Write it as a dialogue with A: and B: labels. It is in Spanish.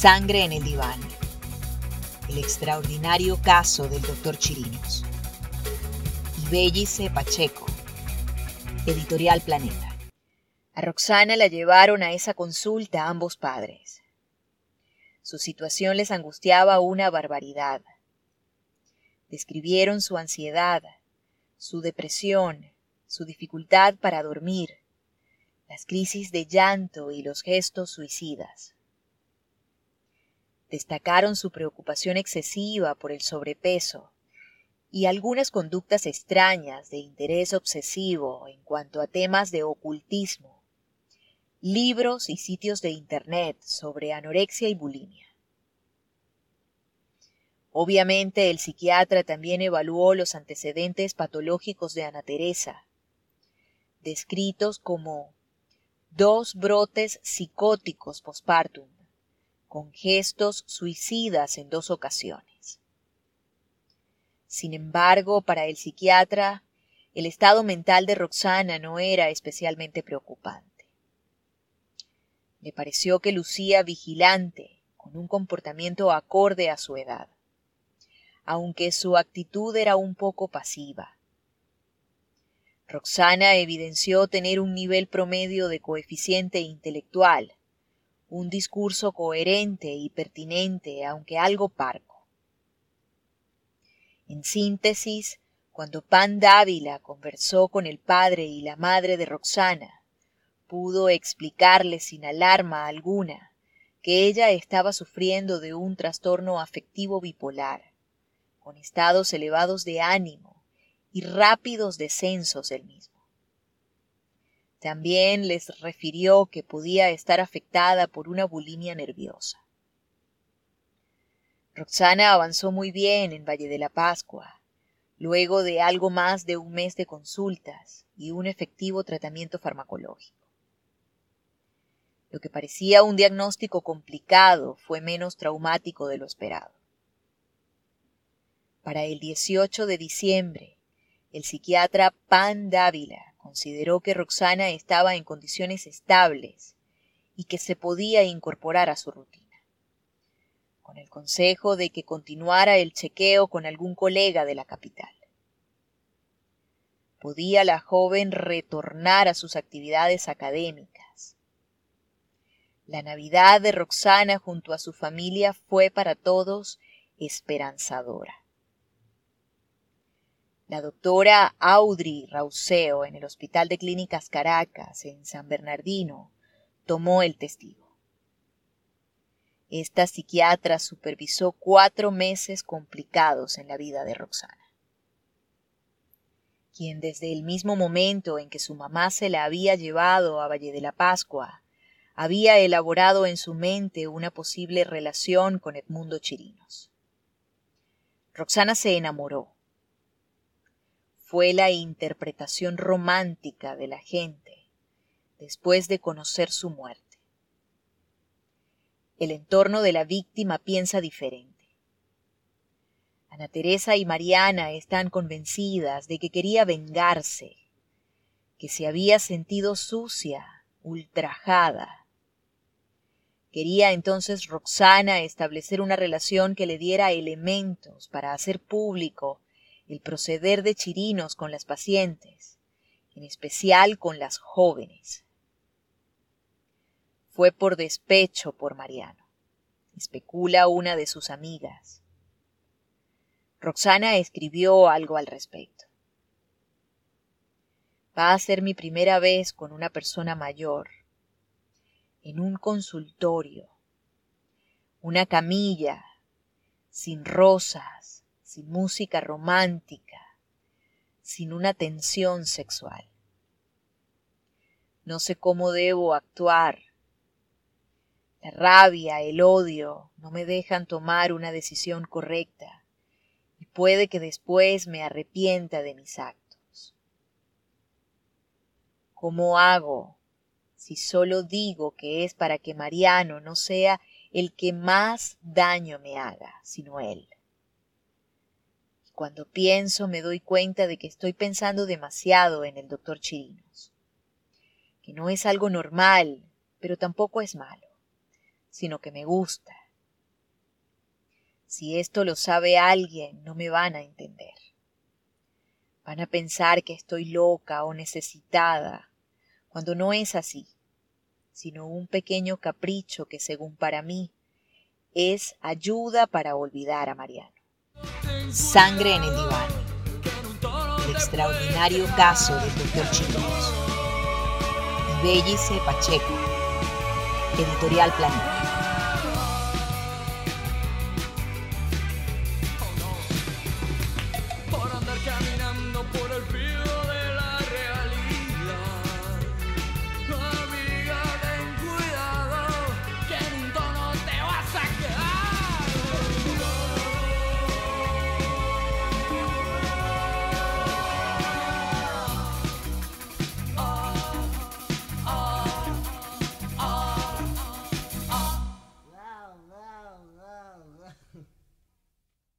A: Sangre en el diván. El extraordinario caso del doctor Chirinos. Ibellice Pacheco. Editorial Planeta. A Roxana la llevaron a esa consulta ambos padres. Su situación les angustiaba una barbaridad. Describieron su ansiedad, su depresión, su dificultad para dormir, las crisis de llanto y los gestos suicidas. Destacaron su preocupación excesiva por el sobrepeso y algunas conductas extrañas de interés obsesivo en cuanto a temas de ocultismo, libros y sitios de Internet sobre anorexia y bulimia. Obviamente el psiquiatra también evaluó los antecedentes patológicos de Ana Teresa, descritos como dos brotes psicóticos postpartum, con gestos suicidas en dos ocasiones. Sin embargo, para el psiquiatra, el estado mental de Roxana no era especialmente preocupante. Le pareció que lucía vigilante, con un comportamiento acorde a su edad, aunque su actitud era un poco pasiva. Roxana evidenció tener un nivel promedio de coeficiente intelectual, un discurso coherente y pertinente, aunque algo parco. En síntesis, cuando Pan Dávila conversó con el padre y la madre de Roxana, pudo explicarle sin alarma alguna que ella estaba sufriendo de un trastorno afectivo bipolar, con estados elevados de ánimo y rápidos descensos del mismo. También les refirió que podía estar afectada por una bulimia nerviosa. Roxana avanzó muy bien en Valle de la Pascua, luego de algo más de un mes de consultas y un efectivo tratamiento farmacológico. Lo que parecía un diagnóstico complicado fue menos traumático de lo esperado. Para el 18 de diciembre, el psiquiatra Pan Dávila consideró que Roxana estaba en condiciones estables y que se podía incorporar a su rutina. Con el consejo de que continuara el chequeo con algún colega de la capital. Podía la joven retornar a sus actividades académicas. La Navidad de Roxana junto a su familia fue para todos esperanzadora. La doctora Audrey Rauseo en el Hospital de Clínicas Caracas, en San Bernardino, tomó el testigo. Esta psiquiatra supervisó cuatro meses complicados en la vida de Roxana, quien desde el mismo momento en que su mamá se la había llevado a Valle de la Pascua, había elaborado en su mente una posible relación con Edmundo Chirinos. Roxana se enamoró fue la interpretación romántica de la gente después de conocer su muerte. El entorno de la víctima piensa diferente. Ana Teresa y Mariana están convencidas de que quería vengarse, que se había sentido sucia, ultrajada. Quería entonces Roxana establecer una relación que le diera elementos para hacer público el proceder de Chirinos con las pacientes, en especial con las jóvenes. Fue por despecho por Mariano, especula una de sus amigas. Roxana escribió algo al respecto. Va a ser mi primera vez con una persona mayor, en un consultorio, una camilla, sin rosas, sin música romántica, sin una tensión sexual. No sé cómo debo actuar. La rabia, el odio no me dejan tomar una decisión correcta y puede que después me arrepienta de mis actos. ¿Cómo hago si solo digo que es para que Mariano no sea el que más daño me haga, sino él? Cuando pienso me doy cuenta de que estoy pensando demasiado en el doctor Chirinos, que no es algo normal, pero tampoco es malo. sino que me gusta. Si esto lo sabe alguien, no me van a entender. Van a pensar que estoy loca o necesitada, cuando no es así, sino un pequeño capricho que según para mí es ayuda para olvidar a Mariano. Sangre en el diván. El extraordinario caso del doctor Chicos. Bellice Pacheco. Editorial Planeta.